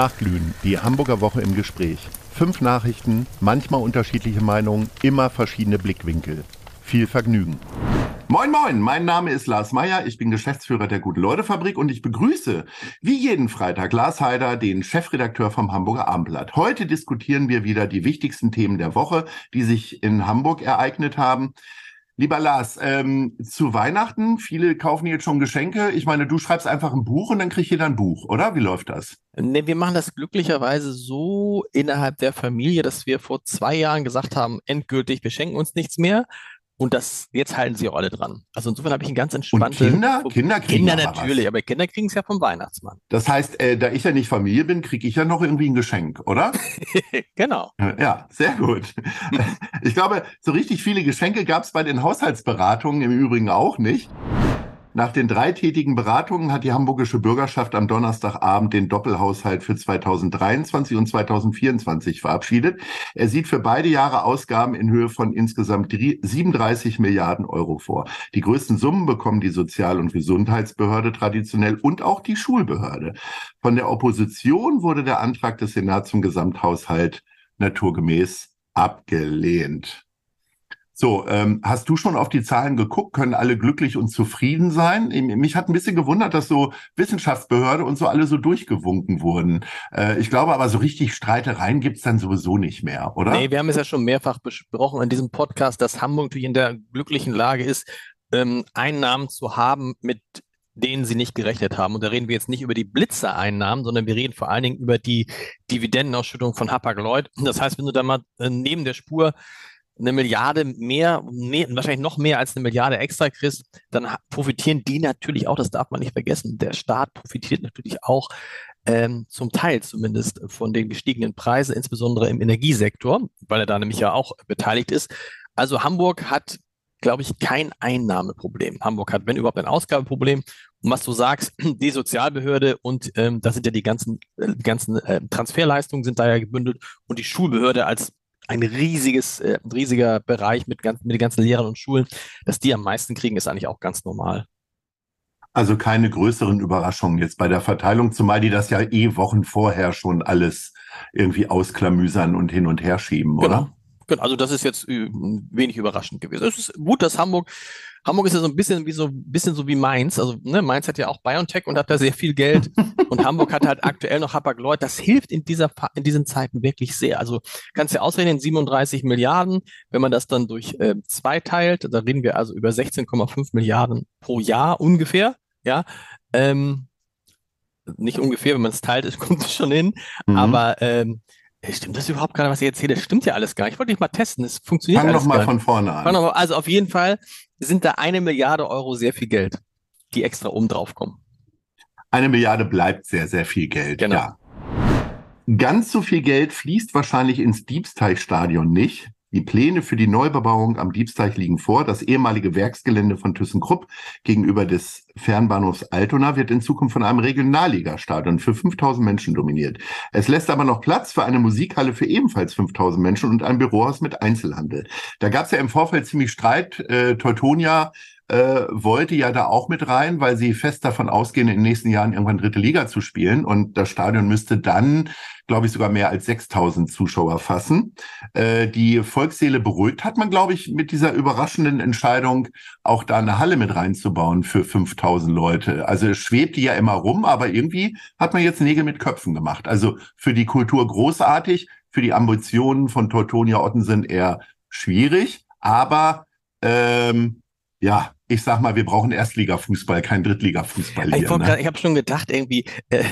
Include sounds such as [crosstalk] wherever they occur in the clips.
Nachglühen, die Hamburger Woche im Gespräch. Fünf Nachrichten, manchmal unterschiedliche Meinungen, immer verschiedene Blickwinkel. Viel Vergnügen. Moin Moin, mein Name ist Lars Meyer, ich bin Geschäftsführer der Gute-Leute-Fabrik und ich begrüße wie jeden Freitag Lars Heider, den Chefredakteur vom Hamburger Abendblatt. Heute diskutieren wir wieder die wichtigsten Themen der Woche, die sich in Hamburg ereignet haben. Lieber Lars, ähm, zu Weihnachten, viele kaufen jetzt schon Geschenke. Ich meine, du schreibst einfach ein Buch und dann kriegt jeder ein Buch, oder? Wie läuft das? Ne, wir machen das glücklicherweise so innerhalb der Familie, dass wir vor zwei Jahren gesagt haben, endgültig, wir schenken uns nichts mehr. Und das, jetzt halten sie auch alle dran. Also insofern habe ich ein ganz entspanntes. Und Kinder? Kinder kriegen Kinder natürlich, was. aber Kinder kriegen es ja vom Weihnachtsmann. Das heißt, äh, da ich ja nicht Familie bin, kriege ich ja noch irgendwie ein Geschenk, oder? [laughs] genau. Ja, sehr gut. ich glaube, so richtig viele Geschenke gab es bei den Haushaltsberatungen im Übrigen auch nicht. Nach den dreitägigen Beratungen hat die hamburgische Bürgerschaft am Donnerstagabend den Doppelhaushalt für 2023 und 2024 verabschiedet. Er sieht für beide Jahre Ausgaben in Höhe von insgesamt 37 Milliarden Euro vor. Die größten Summen bekommen die Sozial- und Gesundheitsbehörde traditionell und auch die Schulbehörde. Von der Opposition wurde der Antrag des Senats zum Gesamthaushalt naturgemäß abgelehnt. So, ähm, hast du schon auf die Zahlen geguckt? Können alle glücklich und zufrieden sein? Mich hat ein bisschen gewundert, dass so Wissenschaftsbehörde und so alle so durchgewunken wurden. Äh, ich glaube aber, so richtig Streitereien gibt's dann sowieso nicht mehr, oder? Nee, wir haben es ja schon mehrfach besprochen in diesem Podcast, dass Hamburg natürlich in der glücklichen Lage ist, ähm, Einnahmen zu haben, mit denen sie nicht gerechnet haben. Und da reden wir jetzt nicht über die Blitzereinnahmen, sondern wir reden vor allen Dingen über die Dividendenausschüttung von Hapag-Lloyd. Das heißt, wenn du da mal äh, neben der Spur eine Milliarde mehr, mehr, wahrscheinlich noch mehr als eine Milliarde extra kriegst, dann profitieren die natürlich auch, das darf man nicht vergessen. Der Staat profitiert natürlich auch ähm, zum Teil zumindest von den gestiegenen Preisen, insbesondere im Energiesektor, weil er da nämlich ja auch beteiligt ist. Also Hamburg hat, glaube ich, kein Einnahmeproblem. Hamburg hat, wenn überhaupt, ein Ausgabeproblem. Und was du sagst, [clears throat] die Sozialbehörde und ähm, da sind ja die ganzen, äh, ganzen äh, Transferleistungen sind da ja gebündelt und die Schulbehörde als ein riesiges, äh, riesiger Bereich mit, ganz, mit den ganzen Lehrern und Schulen, dass die am meisten kriegen, ist eigentlich auch ganz normal. Also keine größeren Überraschungen jetzt bei der Verteilung, zumal die das ja eh Wochen vorher schon alles irgendwie ausklamüsern und hin und her schieben, genau. oder? Also das ist jetzt äh, wenig überraschend gewesen. Es ist gut, dass Hamburg Hamburg ist ja so ein bisschen wie so ein bisschen so wie Mainz. Also ne, Mainz hat ja auch BioNTech und hat da sehr viel Geld. [laughs] und Hamburg hat halt aktuell noch Hapag-Lloyd. Das hilft in dieser in diesen Zeiten wirklich sehr. Also kannst du ja ausrechnen 37 Milliarden. Wenn man das dann durch äh, zwei teilt, da reden wir also über 16,5 Milliarden pro Jahr ungefähr. Ja. Ähm, nicht ungefähr, wenn man es teilt, [laughs] kommt es schon hin. Mhm. Aber ähm, Stimmt das überhaupt gerade, was ich erzähle? Das stimmt ja alles gar nicht. Ich wollte dich mal testen. Es funktioniert Fang alles noch mal von vorne an. Also auf jeden Fall sind da eine Milliarde Euro sehr viel Geld, die extra oben drauf kommen. Eine Milliarde bleibt sehr, sehr viel Geld. Genau. Ja. Ganz so viel Geld fließt wahrscheinlich ins Diebsteichstadion nicht. Die Pläne für die Neubebauung am Diebsteich liegen vor. Das ehemalige Werksgelände von ThyssenKrupp gegenüber des Fernbahnhofs Altona wird in Zukunft von einem Regionalligastadion für 5000 Menschen dominiert. Es lässt aber noch Platz für eine Musikhalle für ebenfalls 5000 Menschen und ein Bürohaus mit Einzelhandel. Da gab es ja im Vorfeld ziemlich Streit. Äh, Teutonia äh, wollte ja da auch mit rein, weil sie fest davon ausgehen, in den nächsten Jahren irgendwann dritte Liga zu spielen. Und das Stadion müsste dann, glaube ich, sogar mehr als 6000 Zuschauer fassen. Äh, die Volksseele beruhigt hat man, glaube ich, mit dieser überraschenden Entscheidung, auch da eine Halle mit reinzubauen für 5000 Leute. Also es schwebte ja immer rum, aber irgendwie hat man jetzt Nägel mit Köpfen gemacht. Also für die Kultur großartig, für die Ambitionen von Teutonia Ottensen eher schwierig, aber ähm, ja, ich sag mal, wir brauchen Erstligafußball, kein Drittligafußball. Ich, ne? ich habe schon gedacht, irgendwie, äh,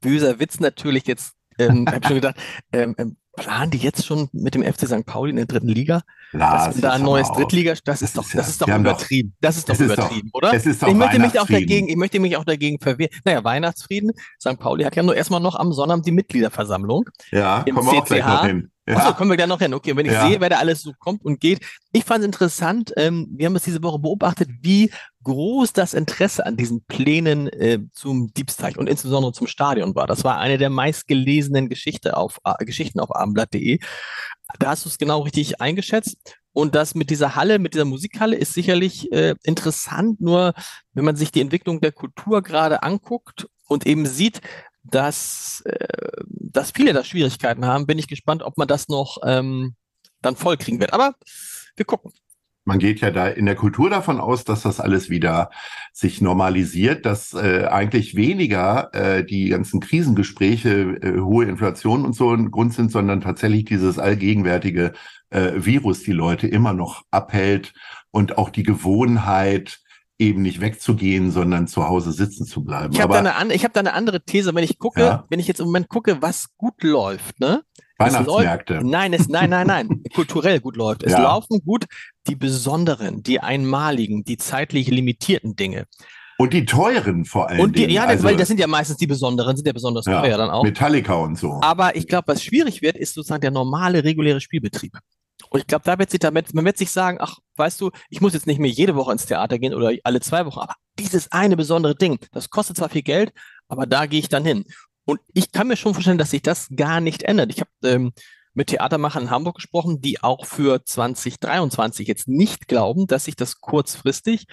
böser Witz natürlich jetzt, ähm, habe schon gedacht, [laughs] ähm, ähm, planen die jetzt schon mit dem FC St. Pauli in der dritten Liga? Lars, da ein neues Drittliga, das, das ist doch, das ist doch übertrieben. das ist doch übertrieben, oder? Es ist doch ich möchte mich auch dagegen, ich möchte mich auch dagegen verwehren. Naja, Weihnachtsfrieden. St. Pauli hat ja nur erstmal noch am Sonnabend die Mitgliederversammlung. Ja, kommen wir auch gleich noch hin. Achso, kommen wir gleich noch hin. Okay, wenn ich ja. sehe, wer da alles so kommt und geht. Ich fand es interessant, ähm, wir haben es diese Woche beobachtet, wie groß das Interesse an diesen Plänen äh, zum Diebsteich und insbesondere zum Stadion war. Das war eine der meistgelesenen Geschichte auf, äh, Geschichten auf abendblatt.de. Da hast du es genau richtig eingeschätzt. Und das mit dieser Halle, mit dieser Musikhalle ist sicherlich äh, interessant. Nur wenn man sich die Entwicklung der Kultur gerade anguckt und eben sieht, dass äh, dass viele da Schwierigkeiten haben, bin ich gespannt, ob man das noch ähm, dann voll kriegen wird. Aber wir gucken. Man geht ja da in der Kultur davon aus, dass das alles wieder sich normalisiert, dass äh, eigentlich weniger äh, die ganzen Krisengespräche, äh, hohe Inflation und so ein Grund sind, sondern tatsächlich dieses allgegenwärtige äh, Virus die Leute immer noch abhält und auch die Gewohnheit, eben nicht wegzugehen, sondern zu Hause sitzen zu bleiben. Ich habe da, eine, hab da eine andere These, wenn ich gucke, ja. wenn ich jetzt im Moment gucke, was gut läuft, ne? Weihnachtsmärkte. Läuft, nein, es, nein, nein, nein, [laughs] kulturell gut läuft. Es ja. laufen gut die besonderen, die einmaligen, die zeitlich limitierten Dinge. Und die teuren vor allem. Und die, ja, also, weil das sind ja meistens die besonderen, sind ja besonders ja, teuer dann auch. Metallica und so. Aber ich glaube, was schwierig wird, ist sozusagen der normale, reguläre Spielbetrieb. Und ich glaube, da wird sich damit, man wird sich sagen, ach, weißt du, ich muss jetzt nicht mehr jede Woche ins Theater gehen oder alle zwei Wochen, aber dieses eine besondere Ding, das kostet zwar viel Geld, aber da gehe ich dann hin. Und ich kann mir schon vorstellen, dass sich das gar nicht ändert. Ich habe ähm, mit Theatermachern in Hamburg gesprochen, die auch für 2023 jetzt nicht glauben, dass sich das kurzfristig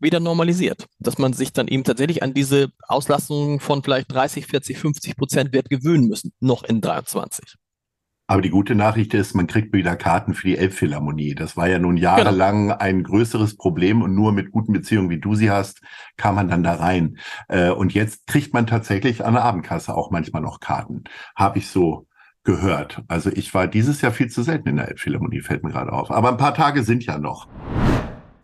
wieder normalisiert. Dass man sich dann eben tatsächlich an diese Auslastung von vielleicht 30, 40, 50 Prozent wird gewöhnen müssen, noch in 23. Aber die gute Nachricht ist, man kriegt wieder Karten für die Elbphilharmonie. Das war ja nun jahrelang genau. ein größeres Problem und nur mit guten Beziehungen, wie du sie hast, kam man dann da rein. Äh, und jetzt kriegt man tatsächlich an der Abendkasse auch manchmal noch Karten. Habe ich so gehört. Also ich war dieses Jahr viel zu selten in der Elbphilharmonie, fällt mir gerade auf. Aber ein paar Tage sind ja noch.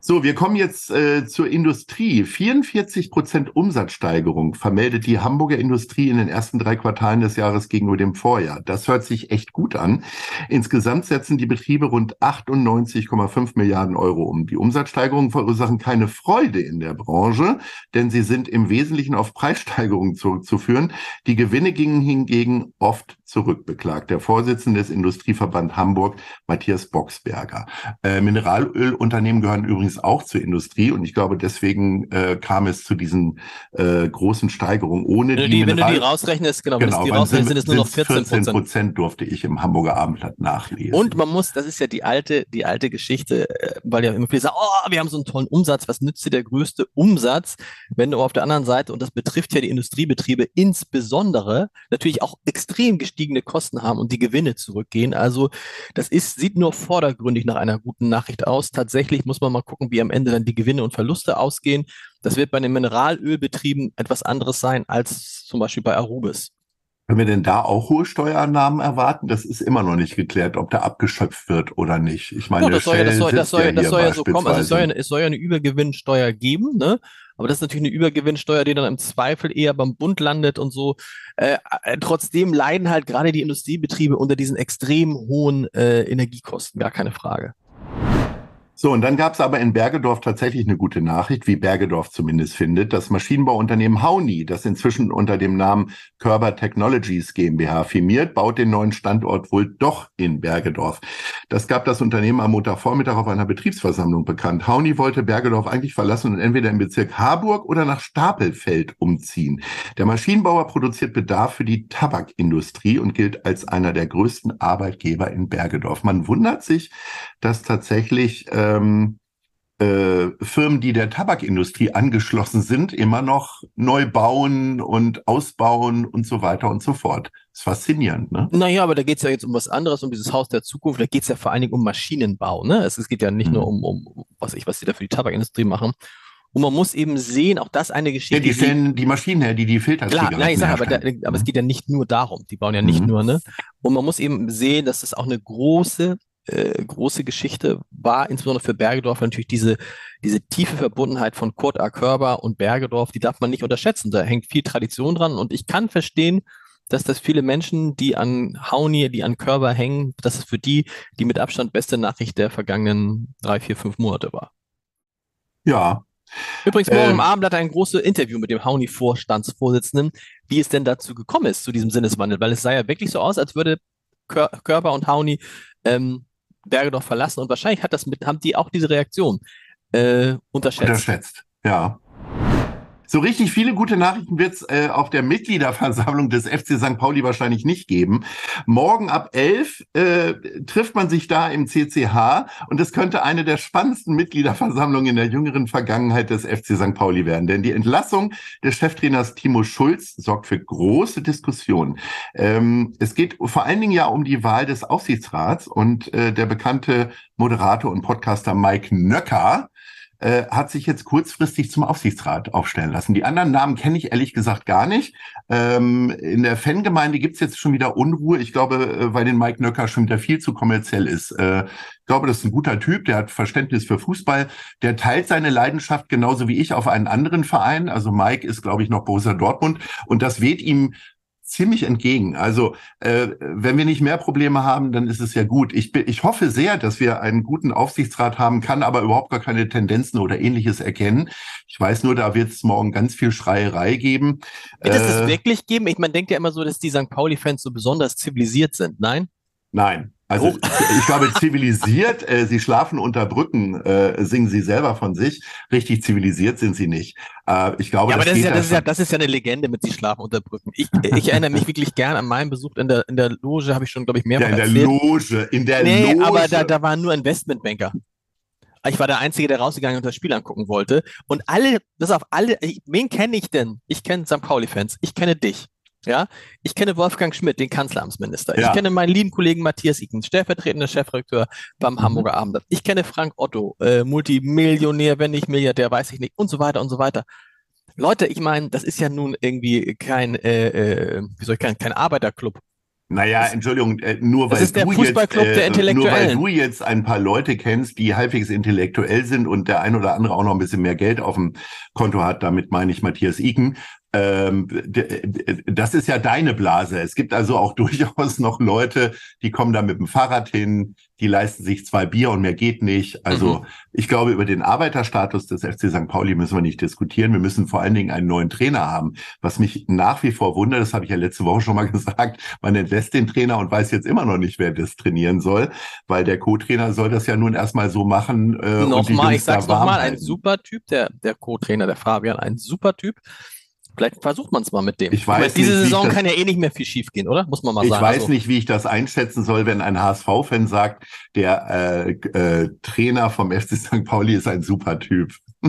So, wir kommen jetzt äh, zur Industrie. 44 Prozent Umsatzsteigerung vermeldet die Hamburger Industrie in den ersten drei Quartalen des Jahres gegenüber dem Vorjahr. Das hört sich echt gut an. Insgesamt setzen die Betriebe rund 98,5 Milliarden Euro um. Die Umsatzsteigerungen verursachen keine Freude in der Branche, denn sie sind im Wesentlichen auf Preissteigerungen zurückzuführen. Die Gewinne gingen hingegen oft zurückbeklagt. Der Vorsitzende des Industrieverband Hamburg, Matthias Boxberger. Äh, Mineralölunternehmen gehören übrigens auch zur Industrie und ich glaube, deswegen äh, kam es zu diesen äh, großen Steigerungen. Ohne wenn, die, wenn du die rausrechnest, genau, genau wenn die rausrechnest, sind es nur noch 14 Prozent. Prozent durfte ich im Hamburger Abendblatt nachlesen. Und man muss, das ist ja die alte, die alte Geschichte, äh, weil ja immer viele sagen, oh, wir haben so einen tollen Umsatz, was nützt dir der größte Umsatz, wenn du auf der anderen Seite, und das betrifft ja die Industriebetriebe insbesondere, natürlich auch extrem gestiegen gestiegene Kosten haben und die Gewinne zurückgehen. Also das ist, sieht nur vordergründig nach einer guten Nachricht aus. Tatsächlich muss man mal gucken, wie am Ende dann die Gewinne und Verluste ausgehen. Das wird bei den Mineralölbetrieben etwas anderes sein als zum Beispiel bei Arubis. Können wir denn da auch hohe Steuereinnahmen erwarten? Das ist immer noch nicht geklärt, ob da abgeschöpft wird oder nicht. Ich meine, ja, das soll ja, das soll, das soll, ja, das soll ja so kommen. Also es soll ja, es soll ja eine Übergewinnsteuer geben, ne? Aber das ist natürlich eine Übergewinnsteuer, die dann im Zweifel eher beim Bund landet und so. Äh, äh, trotzdem leiden halt gerade die Industriebetriebe unter diesen extrem hohen äh, Energiekosten, gar keine Frage. So, und dann gab es aber in Bergedorf tatsächlich eine gute Nachricht, wie Bergedorf zumindest findet. Das Maschinenbauunternehmen Hauni, das inzwischen unter dem Namen Körber Technologies GmbH firmiert, baut den neuen Standort wohl doch in Bergedorf. Das gab das Unternehmen am Montagvormittag auf einer Betriebsversammlung bekannt. Hauni wollte Bergedorf eigentlich verlassen und entweder im Bezirk Harburg oder nach Stapelfeld umziehen. Der Maschinenbauer produziert Bedarf für die Tabakindustrie und gilt als einer der größten Arbeitgeber in Bergedorf. Man wundert sich, dass tatsächlich ähm, äh, Firmen, die der Tabakindustrie angeschlossen sind, immer noch neu bauen und ausbauen und so weiter und so fort. Das ist faszinierend, ne? Naja, aber da geht es ja jetzt um was anderes, um dieses Haus der Zukunft. Da geht es ja vor allen Dingen um Maschinenbau. Ne? Es, es geht ja nicht mhm. nur um, um, was ich, was sie da für die Tabakindustrie machen. Und man muss eben sehen, auch das eine Geschichte. Ja, die stellen die Maschinen her, die die Filter Klar, nein, ich sage, aber, aber mhm. es geht ja nicht nur darum. Die bauen ja nicht mhm. nur, ne? Und man muss eben sehen, dass das auch eine große äh, große Geschichte war, insbesondere für Bergedorf natürlich diese, diese tiefe Verbundenheit von Kurt A. Körber und Bergedorf, die darf man nicht unterschätzen. Da hängt viel Tradition dran und ich kann verstehen, dass das viele Menschen, die an Hauni, die an Körber hängen, dass es für die die mit Abstand beste Nachricht der vergangenen drei, vier, fünf Monate war. Ja. Übrigens, morgen ähm, im Abend hat er ein großes Interview mit dem Hauni-Vorstandsvorsitzenden, wie es denn dazu gekommen ist, zu diesem Sinneswandel, weil es sah ja wirklich so aus, als würde Körper und Hauni ähm, Bergedorf verlassen und wahrscheinlich hat das mit, haben die auch diese Reaktion äh, unterschätzt. Unterschätzt, ja. So richtig viele gute Nachrichten wird es äh, auf der Mitgliederversammlung des FC St. Pauli wahrscheinlich nicht geben. Morgen ab 11 äh, trifft man sich da im CCH und es könnte eine der spannendsten Mitgliederversammlungen in der jüngeren Vergangenheit des FC St. Pauli werden. Denn die Entlassung des Cheftrainers Timo Schulz sorgt für große Diskussionen. Ähm, es geht vor allen Dingen ja um die Wahl des Aufsichtsrats und äh, der bekannte Moderator und Podcaster Mike Nöcker äh, hat sich jetzt kurzfristig zum Aufsichtsrat aufstellen lassen. Die anderen Namen kenne ich ehrlich gesagt gar nicht. Ähm, in der Fangemeinde gibt's jetzt schon wieder Unruhe. Ich glaube, äh, weil den Mike Nöcker schon wieder viel zu kommerziell ist. Äh, ich glaube, das ist ein guter Typ, der hat Verständnis für Fußball, der teilt seine Leidenschaft genauso wie ich auf einen anderen Verein. Also Mike ist, glaube ich, noch Borussia Dortmund und das weht ihm ziemlich entgegen. Also äh, wenn wir nicht mehr Probleme haben, dann ist es ja gut. Ich, ich hoffe sehr, dass wir einen guten Aufsichtsrat haben, kann aber überhaupt gar keine Tendenzen oder ähnliches erkennen. Ich weiß nur, da wird es morgen ganz viel Schreierei geben. Wird es das äh, wirklich geben? Ich man denkt ja immer so, dass die St. Pauli-Fans so besonders zivilisiert sind. Nein? Nein, also oh. ich glaube, zivilisiert, äh, sie schlafen unter Brücken, äh, singen sie selber von sich. Richtig zivilisiert sind sie nicht. Äh, ich glaube, ja, aber das, das ist ja, das, ist ja, das ist ja eine Legende mit sie schlafen unter Brücken. Ich, ich erinnere mich wirklich gern an meinen Besuch in der, in der Loge, habe ich schon, glaube ich, mehrfach ja, in der erzählt. Loge, in der nee, Loge. aber da, da waren nur Investmentbanker. Ich war der Einzige, der rausgegangen und das Spiel angucken wollte. Und alle, das auf alle, wen kenne ich denn? Ich kenne St. Pauli-Fans. Ich kenne dich. Ja, ich kenne Wolfgang Schmidt, den Kanzleramtsminister. Ja. Ich kenne meinen lieben Kollegen Matthias Iken, stellvertretender Chefredakteur beim mhm. Hamburger Abendblatt. Ich kenne Frank Otto, äh, Multimillionär, wenn nicht Milliardär, weiß ich nicht, und so weiter und so weiter. Leute, ich meine, das ist ja nun irgendwie kein, äh, äh, wie soll ich kein, kein Arbeiterclub. Naja, Entschuldigung, äh, nur weil, du jetzt, äh, nur weil du jetzt ein paar Leute kennst, die halbwegs intellektuell sind und der ein oder andere auch noch ein bisschen mehr Geld auf dem Konto hat, damit meine ich Matthias Iken, ähm, das ist ja deine Blase. Es gibt also auch [laughs] durchaus noch Leute, die kommen da mit dem Fahrrad hin, die leisten sich zwei Bier und mehr geht nicht. Also mhm. ich glaube, über den Arbeiterstatus des FC St. Pauli müssen wir nicht diskutieren. Wir müssen vor allen Dingen einen neuen Trainer haben. Was mich nach wie vor wundert, das habe ich ja letzte Woche schon mal [laughs] gesagt, man entlässt den Trainer und weiß jetzt immer noch nicht, wer das trainieren soll, weil der Co-Trainer soll das ja nun erstmal so machen. Äh, nochmal, ich sag's nochmal, ein super Typ, der, der Co-Trainer, der Fabian, ein super Typ. Vielleicht versucht man es mal mit dem. Ich weiß meine, diese Saison kann ja eh nicht mehr viel schief gehen, oder? Muss man mal ich sagen. Ich weiß also. nicht, wie ich das einschätzen soll, wenn ein HSV-Fan sagt, der äh, äh, Trainer vom FC St. Pauli ist ein super Typ. [laughs]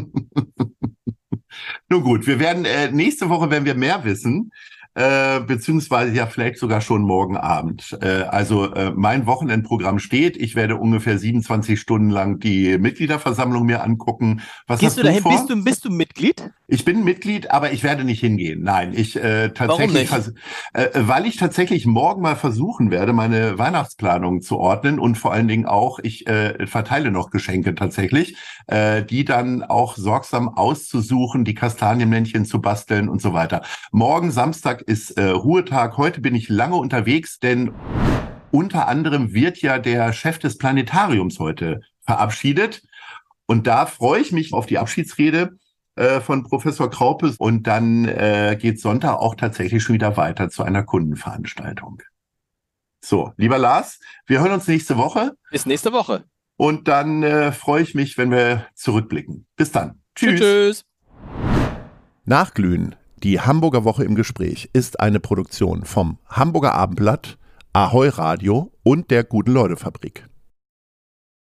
Nun gut, wir werden äh, nächste Woche, wenn wir mehr wissen, äh, beziehungsweise ja vielleicht sogar schon morgen Abend. Äh, also äh, mein Wochenendprogramm steht. Ich werde ungefähr 27 Stunden lang die Mitgliederversammlung mir angucken. Was Gehst du dahin? Vor? Bist du, bist du Mitglied? Ich bin Mitglied, aber ich werde nicht hingehen. Nein, ich äh, tatsächlich, Warum nicht? Äh, weil ich tatsächlich morgen mal versuchen werde, meine Weihnachtsplanung zu ordnen und vor allen Dingen auch, ich äh, verteile noch Geschenke tatsächlich, äh, die dann auch sorgsam auszusuchen, die Kastanienmännchen zu basteln und so weiter. Morgen Samstag ist äh, Ruhetag. Heute bin ich lange unterwegs, denn unter anderem wird ja der Chef des Planetariums heute verabschiedet. Und da freue ich mich auf die Abschiedsrede äh, von Professor Kraupes. Und dann äh, geht Sonntag auch tatsächlich schon wieder weiter zu einer Kundenveranstaltung. So, lieber Lars, wir hören uns nächste Woche. Bis nächste Woche. Und dann äh, freue ich mich, wenn wir zurückblicken. Bis dann. Tschüss. Tschüss. Nachglühen die Hamburger Woche im Gespräch ist eine Produktion vom Hamburger Abendblatt, Ahoi Radio und der Guten Leute Fabrik.